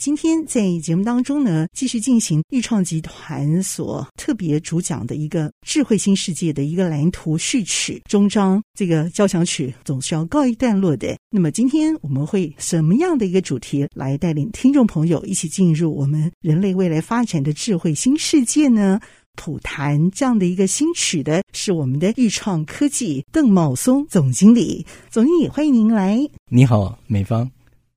今天在节目当中呢，继续进行钰创集团所特别主讲的一个智慧新世界的一个蓝图序曲终章，这个交响曲总是要告一段落的。那么今天我们会什么样的一个主题来带领听众朋友一起进入我们人类未来发展的智慧新世界呢？谱弹这样的一个新曲的是我们的钰创科技邓茂松总经理，总经理欢迎您来。你好，美方。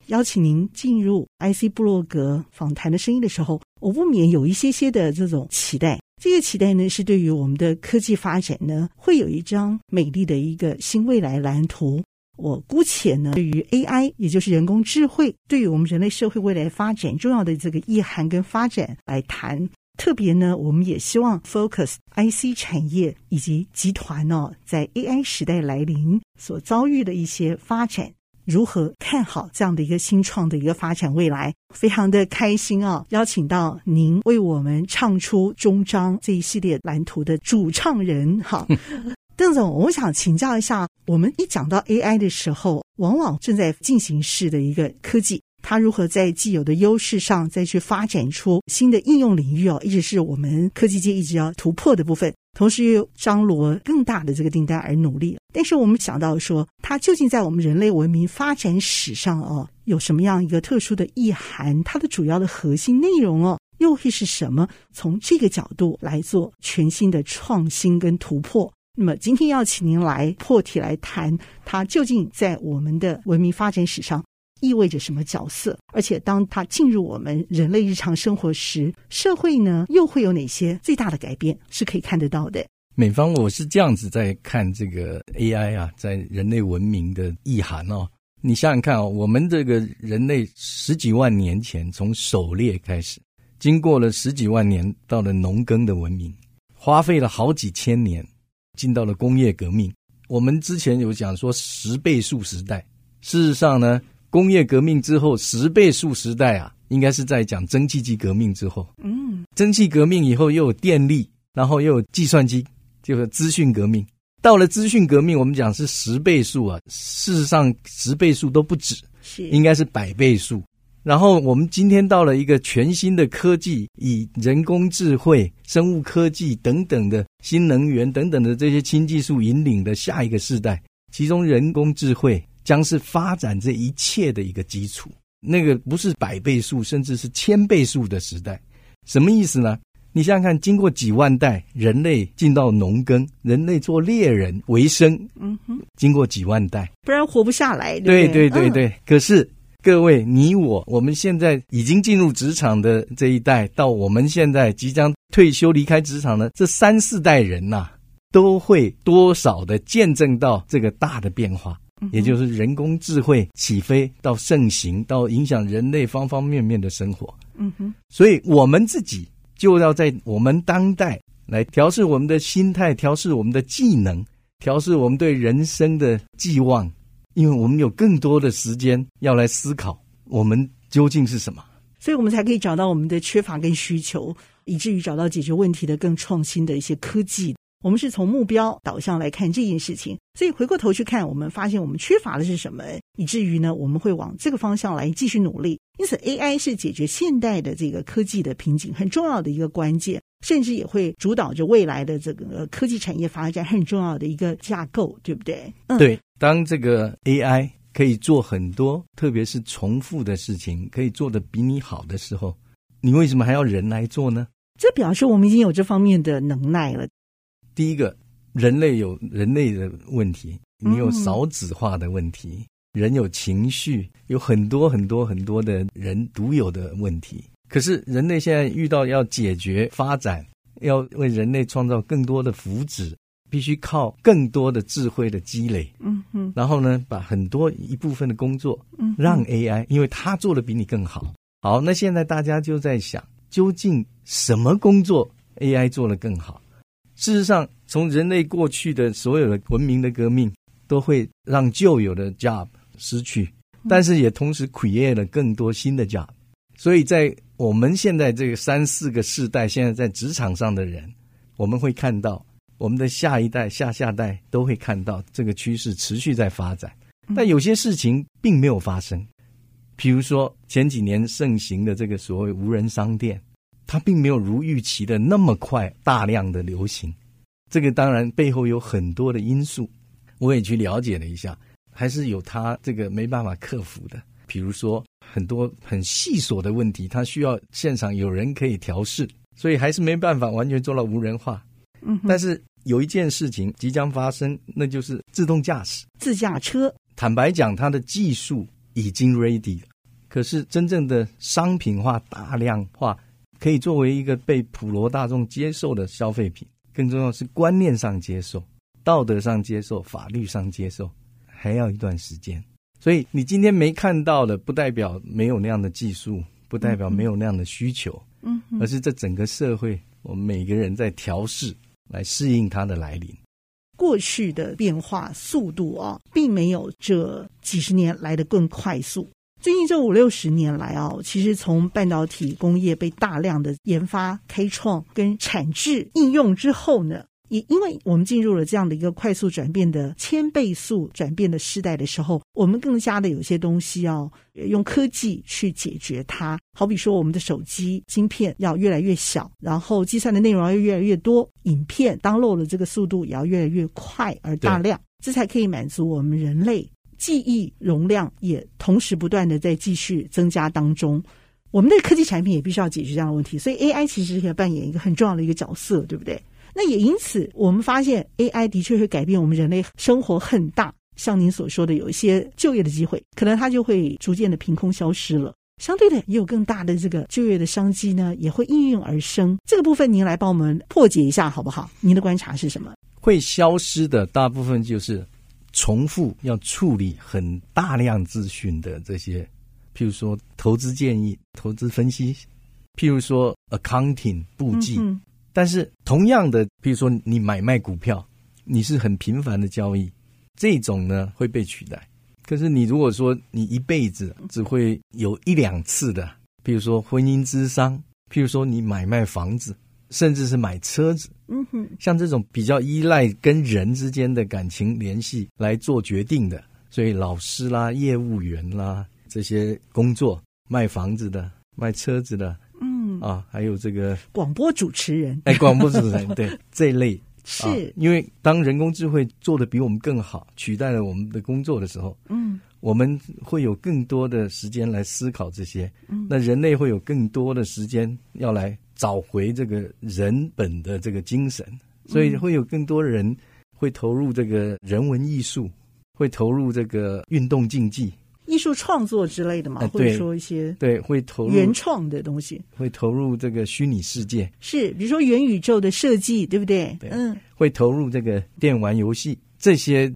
邀请您进入 IC 部落格访谈的声音的时候，我不免有一些些的这种期待。这个期待呢，是对于我们的科技发展呢，会有一张美丽的一个新未来蓝图。我姑且呢，对于 AI，也就是人工智慧，对于我们人类社会未来发展重要的这个意涵跟发展来谈。特别呢，我们也希望 focus IC 产业以及集团呢、在 AI 时代来临所遭遇的一些发展。如何看好这样的一个新创的一个发展未来？非常的开心啊！邀请到您为我们唱出终章这一系列蓝图的主唱人，哈，邓总，我想请教一下，我们一讲到 AI 的时候，往往正在进行式的一个科技。它如何在既有的优势上再去发展出新的应用领域哦，一直是我们科技界一直要突破的部分，同时又张罗更大的这个订单而努力。但是我们想到说，它究竟在我们人类文明发展史上哦，有什么样一个特殊的意涵？它的主要的核心内容哦，又会是什么？从这个角度来做全新的创新跟突破。那么今天要请您来破题来谈，它究竟在我们的文明发展史上。意味着什么角色？而且当它进入我们人类日常生活时，社会呢又会有哪些最大的改变是可以看得到的？美方，我是这样子在看这个 AI 啊，在人类文明的意涵哦。你想想看哦，我们这个人类十几万年前从狩猎开始，经过了十几万年，到了农耕的文明，花费了好几千年，进到了工业革命。我们之前有讲说十倍数时代，事实上呢？工业革命之后，十倍数时代啊，应该是在讲蒸汽机革命之后。嗯，蒸汽革命以后又有电力，然后又有计算机，就是资讯革命。到了资讯革命，我们讲是十倍数啊，事实上十倍数都不止，是应该是百倍数。然后我们今天到了一个全新的科技，以人工智慧、生物科技等等的新能源等等的这些新技术引领的下一个世代，其中人工智慧。将是发展这一切的一个基础。那个不是百倍数，甚至是千倍数的时代，什么意思呢？你想想看，经过几万代，人类进到农耕，人类做猎人为生，嗯哼，经过几万代，不然活不下来。对对对对可是各位，你我，我们现在已经进入职场的这一代，到我们现在即将退休离开职场的这三四代人呐、啊，都会多少的见证到这个大的变化。也就是人工智慧起飞到盛行，到影响人类方方面面的生活。嗯哼，所以我们自己就要在我们当代来调试我们的心态，调试我们的技能，调试我们对人生的寄望，因为我们有更多的时间要来思考我们究竟是什么，所以我们才可以找到我们的缺乏跟需求，以至于找到解决问题的更创新的一些科技。我们是从目标导向来看这件事情，所以回过头去看，我们发现我们缺乏的是什么，以至于呢，我们会往这个方向来继续努力。因此，AI 是解决现代的这个科技的瓶颈很重要的一个关键，甚至也会主导着未来的这个科技产业发展很重要的一个架构，对不对？嗯，对。当这个 AI 可以做很多，特别是重复的事情，可以做得比你好的时候，你为什么还要人来做呢？这表示我们已经有这方面的能耐了。第一个，人类有人类的问题，你有少子化的问题，嗯、人有情绪，有很多很多很多的人独有的问题。可是人类现在遇到要解决发展，要为人类创造更多的福祉，必须靠更多的智慧的积累。嗯嗯，然后呢，把很多一部分的工作，嗯，让 AI，因为它做的比你更好。好，那现在大家就在想，究竟什么工作 AI 做的更好？事实上，从人类过去的所有的文明的革命，都会让旧有的 job 失去，但是也同时 create 了更多新的 job。所以在我们现在这个三四个世代，现在在职场上的人，我们会看到我们的下一代、下下代都会看到这个趋势持续在发展。但有些事情并没有发生，比如说前几年盛行的这个所谓无人商店，它并没有如预期的那么快大量的流行。这个当然背后有很多的因素，我也去了解了一下，还是有它这个没办法克服的。比如说很多很细琐的问题，它需要现场有人可以调试，所以还是没办法完全做到无人化。嗯，但是有一件事情即将发生，那就是自动驾驶、自驾车。坦白讲，它的技术已经 ready 了，可是真正的商品化、大量化，可以作为一个被普罗大众接受的消费品。更重要是观念上接受、道德上接受、法律上接受，还要一段时间。所以你今天没看到的，不代表没有那样的技术，不代表没有那样的需求，嗯，而是这整个社会，我们每个人在调试，来适应它的来临。过去的变化速度啊，并没有这几十年来的更快速。最近这五六十年来啊，其实从半导体工业被大量的研发、开创跟产制应用之后呢，也因为我们进入了这样的一个快速转变的千倍速转变的时代的时候，我们更加的有些东西要用科技去解决它。好比说，我们的手机晶片要越来越小，然后计算的内容要越来越多，影片 download 的这个速度也要越来越快而大量，这才可以满足我们人类。记忆容量也同时不断的在继续增加当中，我们的科技产品也必须要解决这样的问题，所以 AI 其实可以扮演一个很重要的一个角色，对不对？那也因此，我们发现 AI 的确会改变我们人类生活很大，像您所说的，有一些就业的机会，可能它就会逐渐的凭空消失了。相对的，也有更大的这个就业的商机呢，也会应运而生。这个部分您来帮我们破解一下好不好？您的观察是什么？会消失的大部分就是。重复要处理很大量资讯的这些，譬如说投资建议、投资分析，譬如说 accounting 簿记。但是同样的，譬如说你买卖股票，你是很频繁的交易，这种呢会被取代。可是你如果说你一辈子只会有一两次的，譬如说婚姻之商，譬如说你买卖房子。甚至是买车子，嗯哼，像这种比较依赖跟人之间的感情联系来做决定的，所以老师啦、业务员啦这些工作，卖房子的、卖车子的，嗯。啊，还有这个广播主持人，哎，广播主持人，对 这一类。是、啊，因为当人工智慧做的比我们更好，取代了我们的工作的时候，嗯，我们会有更多的时间来思考这些，嗯，那人类会有更多的时间要来。找回这个人本的这个精神，所以会有更多人会投入这个人文艺术，会投入这个运动竞技、艺术创作之类的嘛，或者说一些对会投入原创的东西，会投入这个虚拟世界，是比如说元宇宙的设计，对不对？对，嗯，会投入这个电玩游戏，这些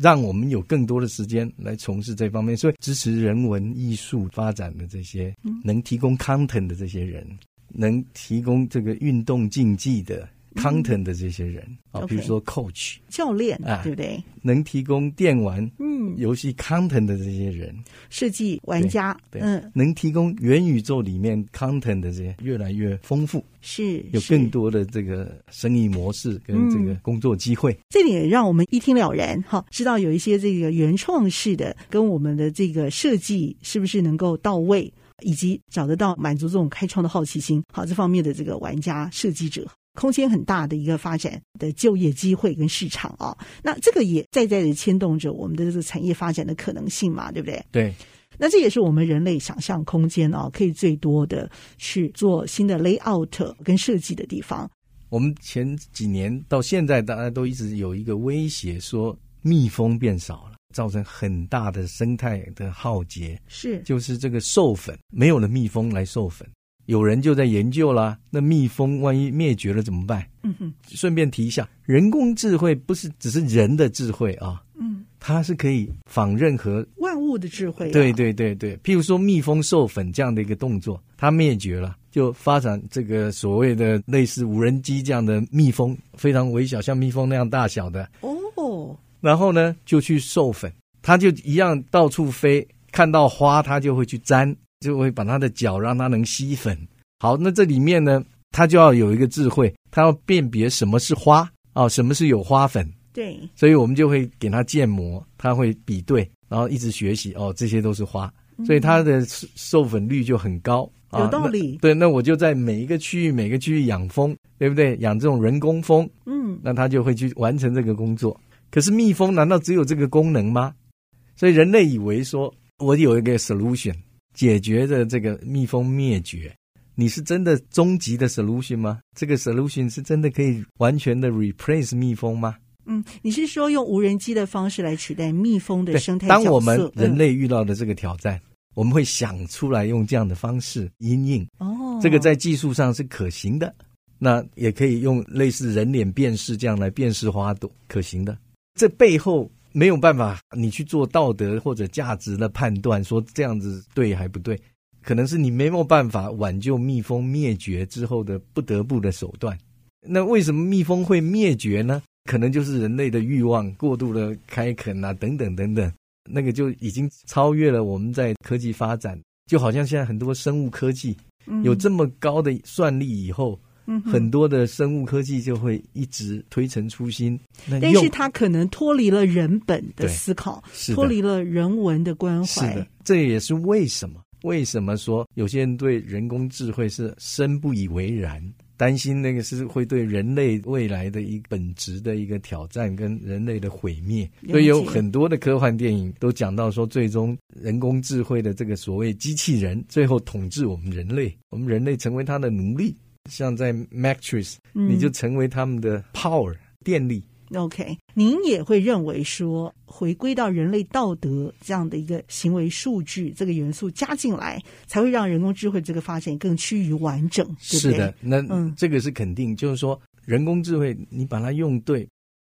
让我们有更多的时间来从事这方面，所以支持人文艺术发展的这些能提供 content 的这些人。能提供这个运动竞技的 content 的这些人啊，嗯、比如说 coach 教练啊，对不对？能提供电玩嗯。游戏 content 的这些人，设计玩家对，嗯，能提供元宇宙里面 content 的这些越来越丰富，是有更多的这个生意模式跟这个工作机会。嗯、这里也让我们一听了然哈，知道有一些这个原创式的跟我们的这个设计是不是能够到位。以及找得到满足这种开创的好奇心，好，这方面的这个玩家设计者，空间很大的一个发展的就业机会跟市场啊，那这个也在在的牵动着我们的这个产业发展的可能性嘛，对不对？对，那这也是我们人类想象空间啊，可以最多的去做新的 layout 跟设计的地方。我们前几年到现在，大家都一直有一个威胁，说蜜蜂变少了。造成很大的生态的浩劫，是就是这个授粉没有了蜜蜂来授粉，有人就在研究啦。那蜜蜂万一灭绝了怎么办？嗯哼，顺便提一下，人工智慧不是只是人的智慧啊，嗯，它是可以仿任何万物的智慧、啊。对对对对，譬如说蜜蜂授粉这样的一个动作，它灭绝了，就发展这个所谓的类似无人机这样的蜜蜂，非常微小，像蜜蜂那样大小的哦。然后呢，就去授粉，它就一样到处飞，看到花它就会去粘，就会把它的脚让它能吸粉。好，那这里面呢，它就要有一个智慧，它要辨别什么是花啊、哦，什么是有花粉。对，所以我们就会给它建模，它会比对，然后一直学习哦，这些都是花，所以它的授粉率就很高。嗯啊、有道理。对，那我就在每一个区域，每个区域养蜂，对不对？养这种人工蜂，嗯，那它就会去完成这个工作。可是蜜蜂难道只有这个功能吗？所以人类以为说我有一个 solution 解决的这个蜜蜂灭绝，你是真的终极的 solution 吗？这个 solution 是真的可以完全的 replace 蜜蜂吗？嗯，你是说用无人机的方式来取代蜜蜂的生态？当我们人类遇到的这个挑战，嗯、我们会想出来用这样的方式因应。哦，这个在技术上是可行的。那也可以用类似人脸辨识这样来辨识花朵，可行的。这背后没有办法，你去做道德或者价值的判断，说这样子对还不对？可能是你没有办法挽救蜜蜂灭绝之后的不得不的手段。那为什么蜜蜂会灭绝呢？可能就是人类的欲望过度的开垦啊，等等等等，那个就已经超越了我们在科技发展。就好像现在很多生物科技有这么高的算力以后，嗯，很多的生物科技就会一直推陈出新。但是它可能脱离了人本的思考，脱离了人文的关怀。是的，这也是为什么？为什么说有些人对人工智慧是深不以为然？担心那个是会对人类未来的一本质的一个挑战，跟人类的毁灭。所以有很多的科幻电影都讲到说，最终人工智慧的这个所谓机器人，最后统治我们人类，我们人类成为他的奴隶。像在 Matrix，你就成为他们的 power 电力。OK，您也会认为说，回归到人类道德这样的一个行为数据这个元素加进来，才会让人工智慧这个发展更趋于完整，对不对？是的，那嗯，这个是肯定，就是说人工智慧你把它用对，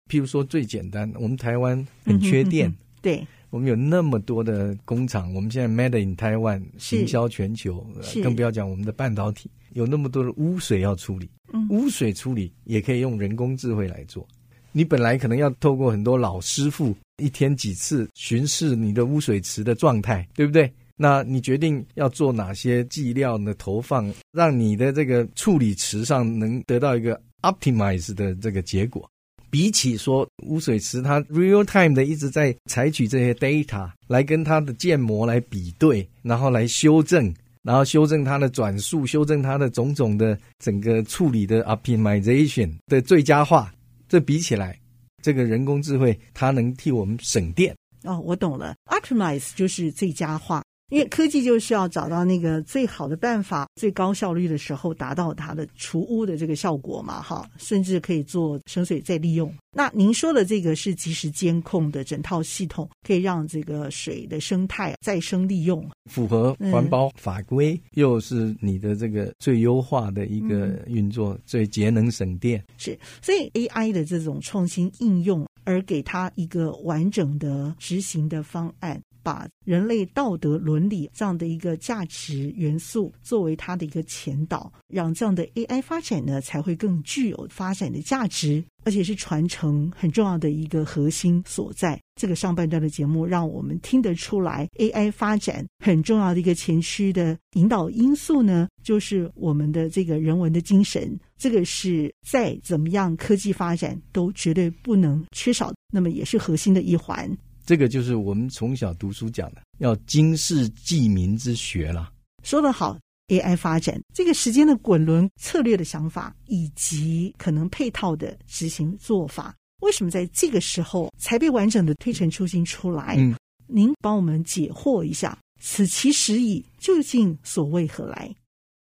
譬如说最简单，我们台湾很缺电，嗯、对，我们有那么多的工厂，我们现在 Made in Taiwan 行销全球，更不要讲我们的半导体，有那么多的污水要处理，嗯，污水处理也可以用人工智慧来做。你本来可能要透过很多老师傅一天几次巡视你的污水池的状态，对不对？那你决定要做哪些剂量的投放，让你的这个处理池上能得到一个 optimize 的这个结果。比起说污水池它 real time 的一直在采取这些 data 来跟它的建模来比对，然后来修正，然后修正它的转速，修正它的种种的整个处理的 optimization 的最佳化。这比起来，这个人工智慧它能替我们省电。哦，我懂了，optimize 就是最佳化。因为科技就是要找到那个最好的办法，最高效率的时候，达到它的除污的这个效果嘛，哈，甚至可以做省水再利用。那您说的这个是及时监控的整套系统，可以让这个水的生态再生利用，符合环保法规，嗯，又是你的这个最优化的一个运作，嗯，最节能省电。是，所以 AI 的这种创新应用，而给它一个完整的执行的方案。把人类道德伦理这样的一个价值元素作为它的一个前导，让这样的 AI 发展呢才会更具有发展的价值，而且是传承很重要的一个核心所在。这个上半段的节目让我们听得出来，AI 发展很重要的一个前驱的引导因素呢，就是我们的这个人文的精神。这个是再怎么样科技发展都绝对不能缺少，那么也是核心的一环。这个就是我们从小读书讲的，要经世济民之学了。说得好，AI 发展这个时间的滚轮策略的想法，以及可能配套的执行做法，为什么在这个时候才被完整的推陈出新出来？嗯，您帮我们解惑一下，此其时矣，究竟所为何来？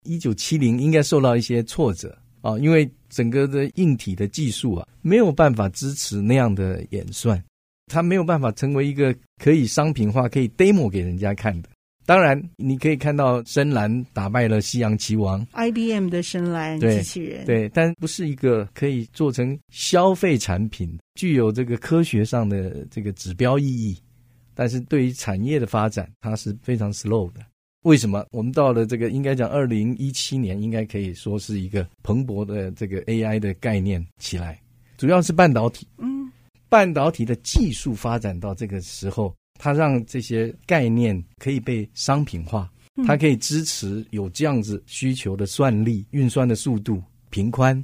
一九七零应该受到一些挫折啊，因为整个的硬体的技术啊，没有办法支持那样的演算。它没有办法成为一个可以商品化、可以 demo 给人家看的。当然，你可以看到深蓝打败了西洋棋王，IBM 的深蓝机器人，对，对，但不是一个可以做成消费产品，具有这个科学上的这个指标意义。但是对于产业的发展，它是非常 slow 的。为什么？我们到了这个应该讲二零一七年，应该可以说是一个蓬勃的这个 AI 的概念起来，主要是半导体。嗯，半导体的技术发展到这个时候。它让这些概念可以被商品化，它可以支持有这样子需求的算力、运算的速度、频宽，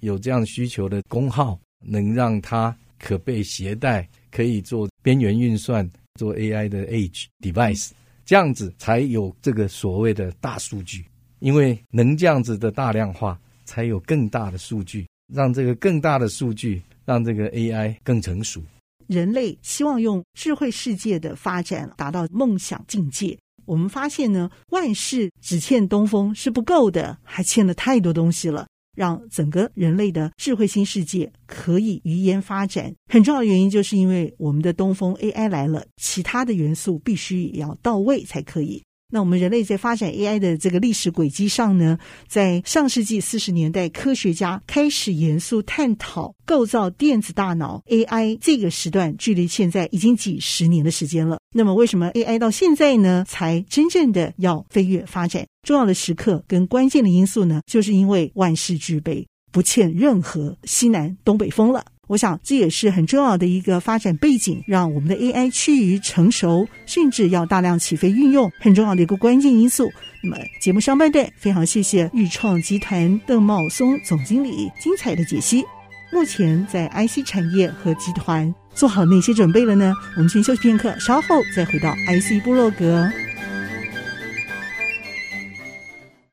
有这样需求的功耗，能让它可被携带，可以做边缘运算，做 AI 的 Edge device，这样子才有这个所谓的大数据。因为能这样子的大量化，才有更大的数据，让这个更大的数据，让这个 AI 更成熟。人类希望用智慧世界的发展达到梦想境界。我们发现呢，万事只欠东风是不够的，还欠了太多东西了。让整个人类的智慧新世界可以余延发展，很重要的原因就是因为我们的东风 AI 来了，其他的元素必须也要到位才可以。那我们人类在发展 AI 的这个历史轨迹上呢，在上世纪四十年代，科学家开始严肃探讨构造电子大脑 AI 这个时段，距离现在已经几十年的时间了。那么，为什么 AI 到现在呢，才真正的要飞跃发展？重要的时刻跟关键的因素呢，就是因为万事俱备，不欠任何西南东北风了。我想这也是很重要的一个发展背景，让我们的 AI 趋于成熟，甚至要大量起飞运用，很重要的一个关键因素。那么节目上半段非常谢谢钰创集团邓茂松总经理精彩的解析。目前在 IC 产业和集团做好哪些准备了呢？我们先休息片刻，稍后再回到 IC 部落格。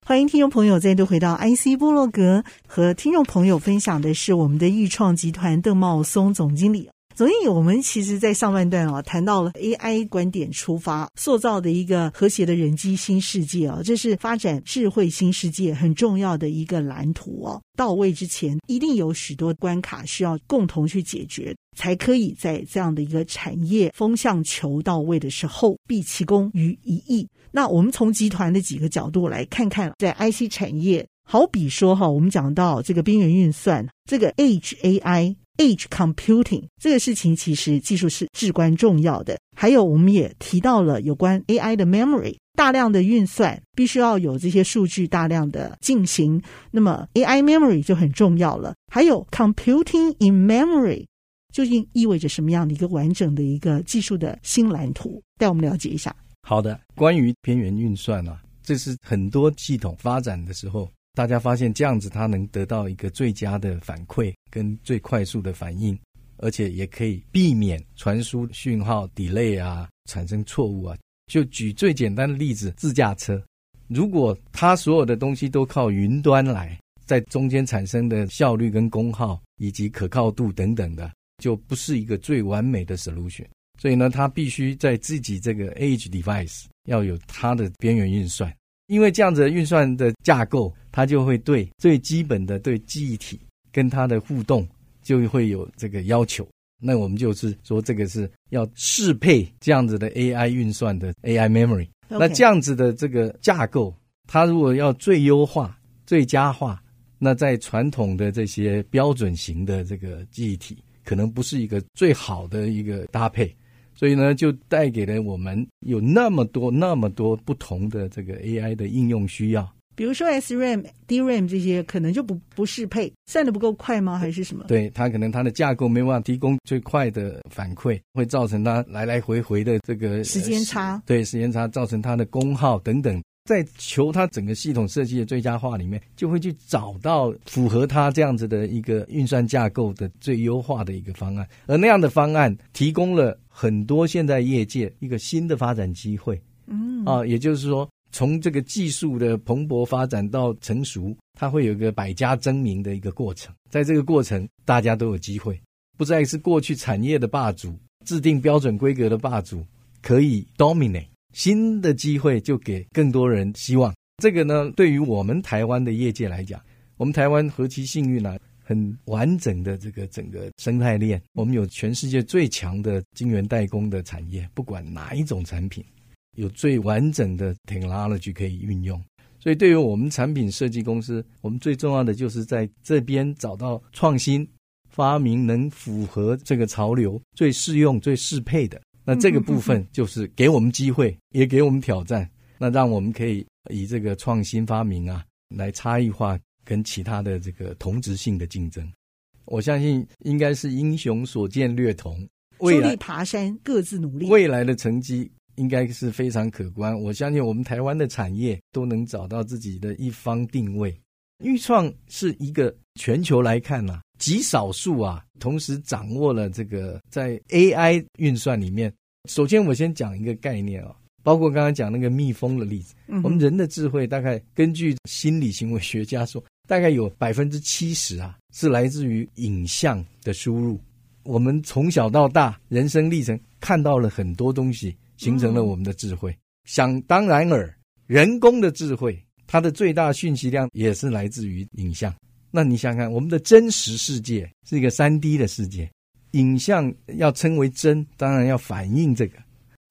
欢迎听众朋友再度回到 IC 部落格，和听众朋友分享的是我们的钰创集团邓茂松总经理。总经理，我们其实，在上半段啊，谈到了 AI 观点出发，塑造的一个和谐的人机新世界啊，这是发展智慧新世界很重要的一个蓝图哦。到位之前，一定有许多关卡需要共同去解决，才可以在这样的一个产业风向球到位的时候，毕其功于一役。那我们从集团的几个角度来看看，在 IC 产业，好比说哈，我们讲到这个边缘运算，这个 Edge AI、Edge Computing 这个事情，其实技术是至关重要的。还有，我们也提到了有关 AI 的 Memory，大量的运算必须要有这些数据大量的进行，那么 AI Memory 就很重要了。还有 Computing in Memory，究竟意味着什么样的一个完整的一个技术的新蓝图？带我们了解一下。好的，关于边缘运算啊，这是很多系统发展的时候，大家发现这样子它能得到一个最佳的反馈跟最快速的反应，而且也可以避免传输讯号 delay 啊，产生错误啊。就举最简单的例子，自驾车，如果它所有的东西都靠云端来，在中间产生的效率跟功耗以及可靠度等等的，就不是一个最完美的 solution。所以呢，它必须在自己这个 Edge device 要有它的边缘运算，因为这样子的运算的架构，它就会对最基本的对记忆体跟它的互动就会有这个要求。那我们就是说，这个是要适配这样子的 AI 运算的 AI memory。那这样子的这个架构，它如果要最优化、最佳化，那在传统的这些标准型的这个记忆体，可能不是一个最好的一个搭配。所以呢，就带给了我们有那么多、那么多不同的这个 AI 的应用需要。比如说 SRAM、DRAM 这些，可能就不不适配，算的不够快吗？还是什么？对，它可能它的架构没办法提供最快的反馈，会造成它来来回回的这个时间差。对，时间差造成它的功耗等等。在求它整个系统设计的最佳化里面，就会去找到符合它这样子的一个运算架构的最优化的一个方案，而那样的方案提供了很多现在业界一个新的发展机会。嗯，啊，也就是说，从这个技术的蓬勃发展到成熟，它会有一个百家争鸣的一个过程。在这个过程，大家都有机会，不再是过去产业的霸主，制定标准规格的霸主，可以 dominate。新的机会就给更多人希望。这个呢，对于我们台湾的业界来讲，我们台湾何其幸运啊！很完整的这个整个生态链，我们有全世界最强的晶圆代工的产业，不管哪一种产品，有最完整的 technology 可以运用。所以，对于我们产品设计公司，我们最重要的就是在这边找到创新发明，能符合这个潮流、最适用、最适配的。那这个部分就是给我们机会，也给我们挑战。那让我们可以以这个创新发明啊，来差异化跟其他的这个同质性的竞争。我相信应该是英雄所见略同，未来爬山各自努力，未来的成绩应该是非常可观。我相信我们台湾的产业都能找到自己的一方定位。钰创是一个全球来看啊，极少数啊，同时掌握了这个在 AI 运算里面。首先，我先讲一个概念啊，包括刚刚讲那个蜜蜂的例子，嗯、我们人的智慧大概根据心理行为学家说，大概有百分之七十啊是来自于影像的输入。我们从小到大人生历程看到了很多东西，形成了我们的智慧。嗯、想当然尔，人工的智慧。它的最大讯息量也是来自于影像。那你想想看，我们的真实世界是一个三 D 的世界，影像要称为真，当然要反映这个。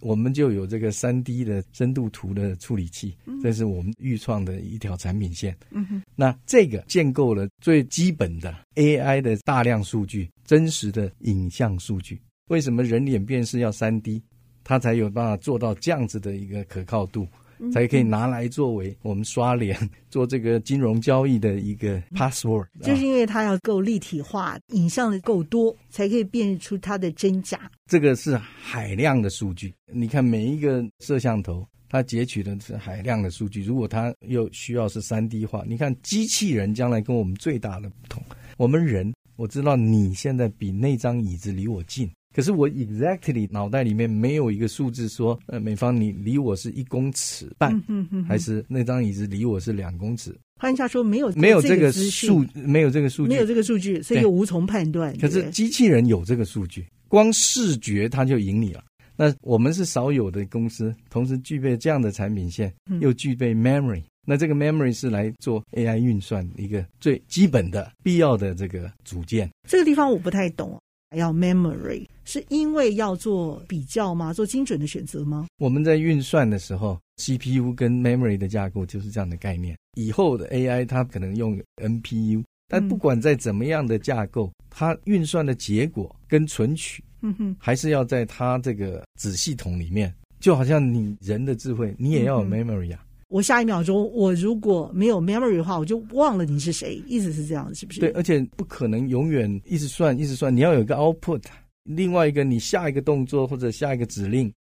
我们就有这个三 D 的深度图的处理器，这是我们预创的一条产品线。嗯哼，那这个建构了最基本的 AI 的大量数据，真实的影像数据。为什么人脸辨识要三 D？它才有办法做到这样子的一个可靠度。才可以拿来作为我们刷脸 做这个金融交易的一个 password，就是因为它要够立体化，影像的够多，才可以辨认出它的真假。这个是海量的数据，你看每一个摄像头，它截取的是海量的数据。如果它又需要是三 D 化，你看机器人将来跟我们最大的不同，我们人，我知道你现在比那张椅子离我近。可是我 exactly 脑袋里面没有一个数字说，呃，美方你离我是一公尺半，嗯、哼哼还是那张椅子离我是两公尺？换句话说，没有没有这个数，没有这个数据，没有这个数据，所以又无从判断。可是机器人有这个数据，光视觉它就赢你了。那我们是少有的公司，同时具备这样的产品线，又具备 memory，嗯。那这个 memory 是来做 AI 运算一个最基本的必要的这个组件。这个地方我不太懂。要 memory 是因为要做比较吗？做精准的选择吗？我们在运算的时候，CPU 跟 memory 的架构就是这样的概念。以后的 AI 它可能用 NPU，但不管在怎么样的架构，嗯、它运算的结果跟存取，嗯哼，还是要在它这个子系统里面。就好像你人的智慧，你也要有 memory 啊。嗯我下一秒钟，我如果没有 memory 的话，我就忘了你是谁，意思是这样，是不是？对，而且不可能永远一直算，一直算，你要有一个 output。另外一个，你下一个动作或者下一个指令，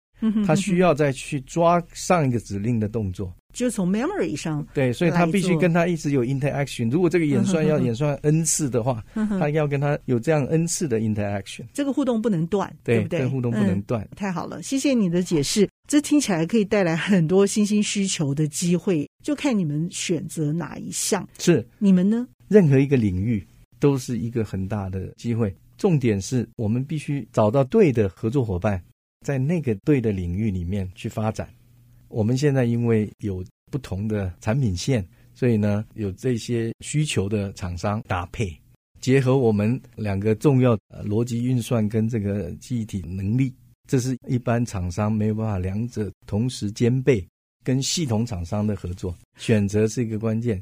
他需要再去抓上一个指令的动作。就从 memory 上对，所以他必须跟他一直有 interaction。如果这个演算要演算 n 次的话，他要跟他有这样 n 次的 interaction。这个互动不能断，对，对不对？这个互动不能断。嗯，太好了，谢谢你的解释。这听起来可以带来很多新兴需求的机会，就看你们选择哪一项。是你们呢？任何一个领域都是一个很大的机会。重点是我们必须找到对的合作伙伴，在那个对的领域里面去发展。我们现在因为有不同的产品线，所以呢，有这些需求的厂商搭配，结合我们两个重要逻辑运算跟这个记忆体能力，这是一般厂商没有办法两者同时兼备。跟系统厂商的合作选择是一个关键，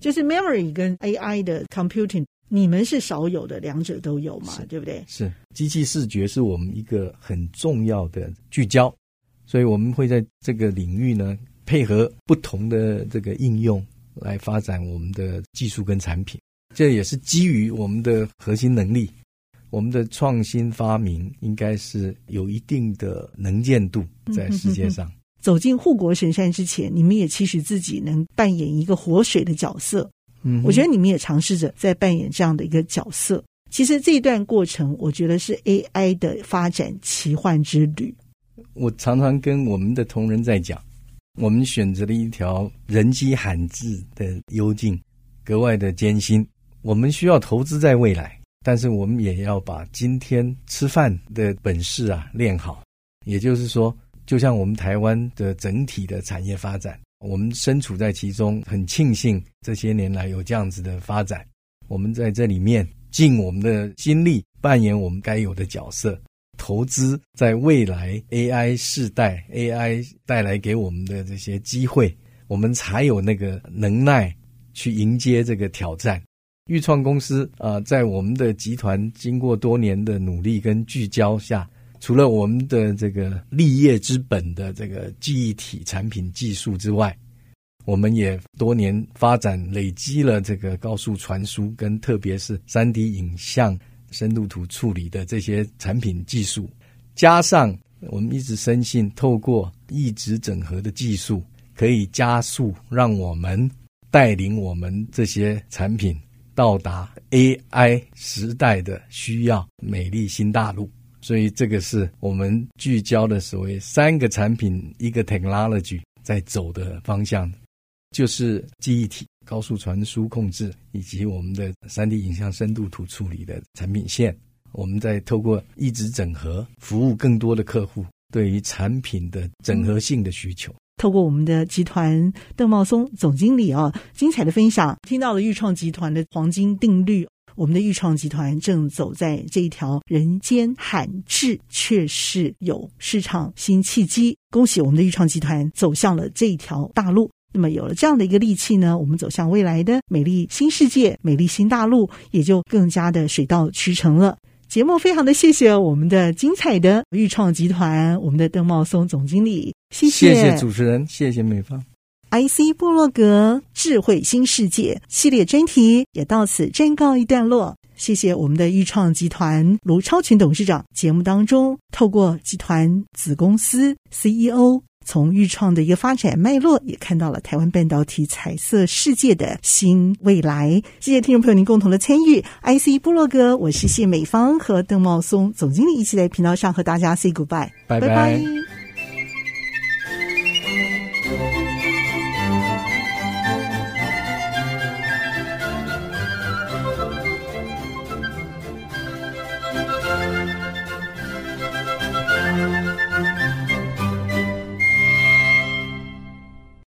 就是 memory 跟 AI 的 computing，你们是少有的，两者都有嘛，对不对？是机器视觉是我们一个很重要的聚焦。所以我们会在这个领域呢，配合不同的这个应用来发展我们的技术跟产品。这也是基于我们的核心能力，我们的创新发明应该是有一定的能见度在世界上。走进护国神山之前，你们也期许自己能扮演一个活水的角色。嗯，我觉得你们也尝试着在扮演这样的一个角色。其实这一段过程，我觉得是 AI 的发展奇幻之旅。我常常跟我们的同仁在讲，我们选择了一条人迹罕至的幽径，格外的艰辛。我们需要投资在未来，但是我们也要把今天吃饭的本事啊练好。也就是说，就像我们台湾的整体的产业发展，我们身处在其中，很庆幸这些年来有这样子的发展。我们在这里面尽我们的心力，扮演我们该有的角色。投资在未来 AI 世代，AI 带来给我们的这些机会，我们才有那个能耐去迎接这个挑战。钰创公司啊，在我们的集团经过多年的努力跟聚焦下，除了我们的这个立业之本的这个记忆体产品技术之外，我们也多年发展累积了这个高速传输跟特别是 3D 影像深度图处理的这些产品技术，加上我们一直深信，透过异质整合的技术，可以加速让我们带领我们这些产品到达 AI 时代的需要，美丽新大陆。所以这个是我们聚焦的所谓三个产品一个 technology 在走的方向。就是记忆体、高速传输控制以及我们的 3D 影像深度图处理的产品线，我们在透过一直整合，服务更多的客户对于产品的整合性的需求。透过我们的集团邓茂松总经理啊，精彩的分享，听到了豫创集团的黄金定律。我们的豫创集团正走在这一条人间罕至却是有市场新契机。恭喜我们的豫创集团走向了这一条大路。那么有了这样的一个利器呢，我们走向未来的美丽新世界、美丽新大陆，也就更加的水到渠成了。节目非常的谢谢我们的精彩的豫创集团，我们的邓茂松总经理，谢谢，谢谢主持人，谢谢美方。IC 部落格智慧新世界系列专题也到此暂告一段落。谢谢我们的豫创集团卢超群董事长。节目当中，透过集团子公司 CEO。从豫创的一个发展脉络，也看到了台湾半导体彩色世界的新未来。谢谢听众朋友您共同的参与。IC 部落格，我是谢美芳和邓茂松总经理一起在频道上和大家 say goodbye，拜拜。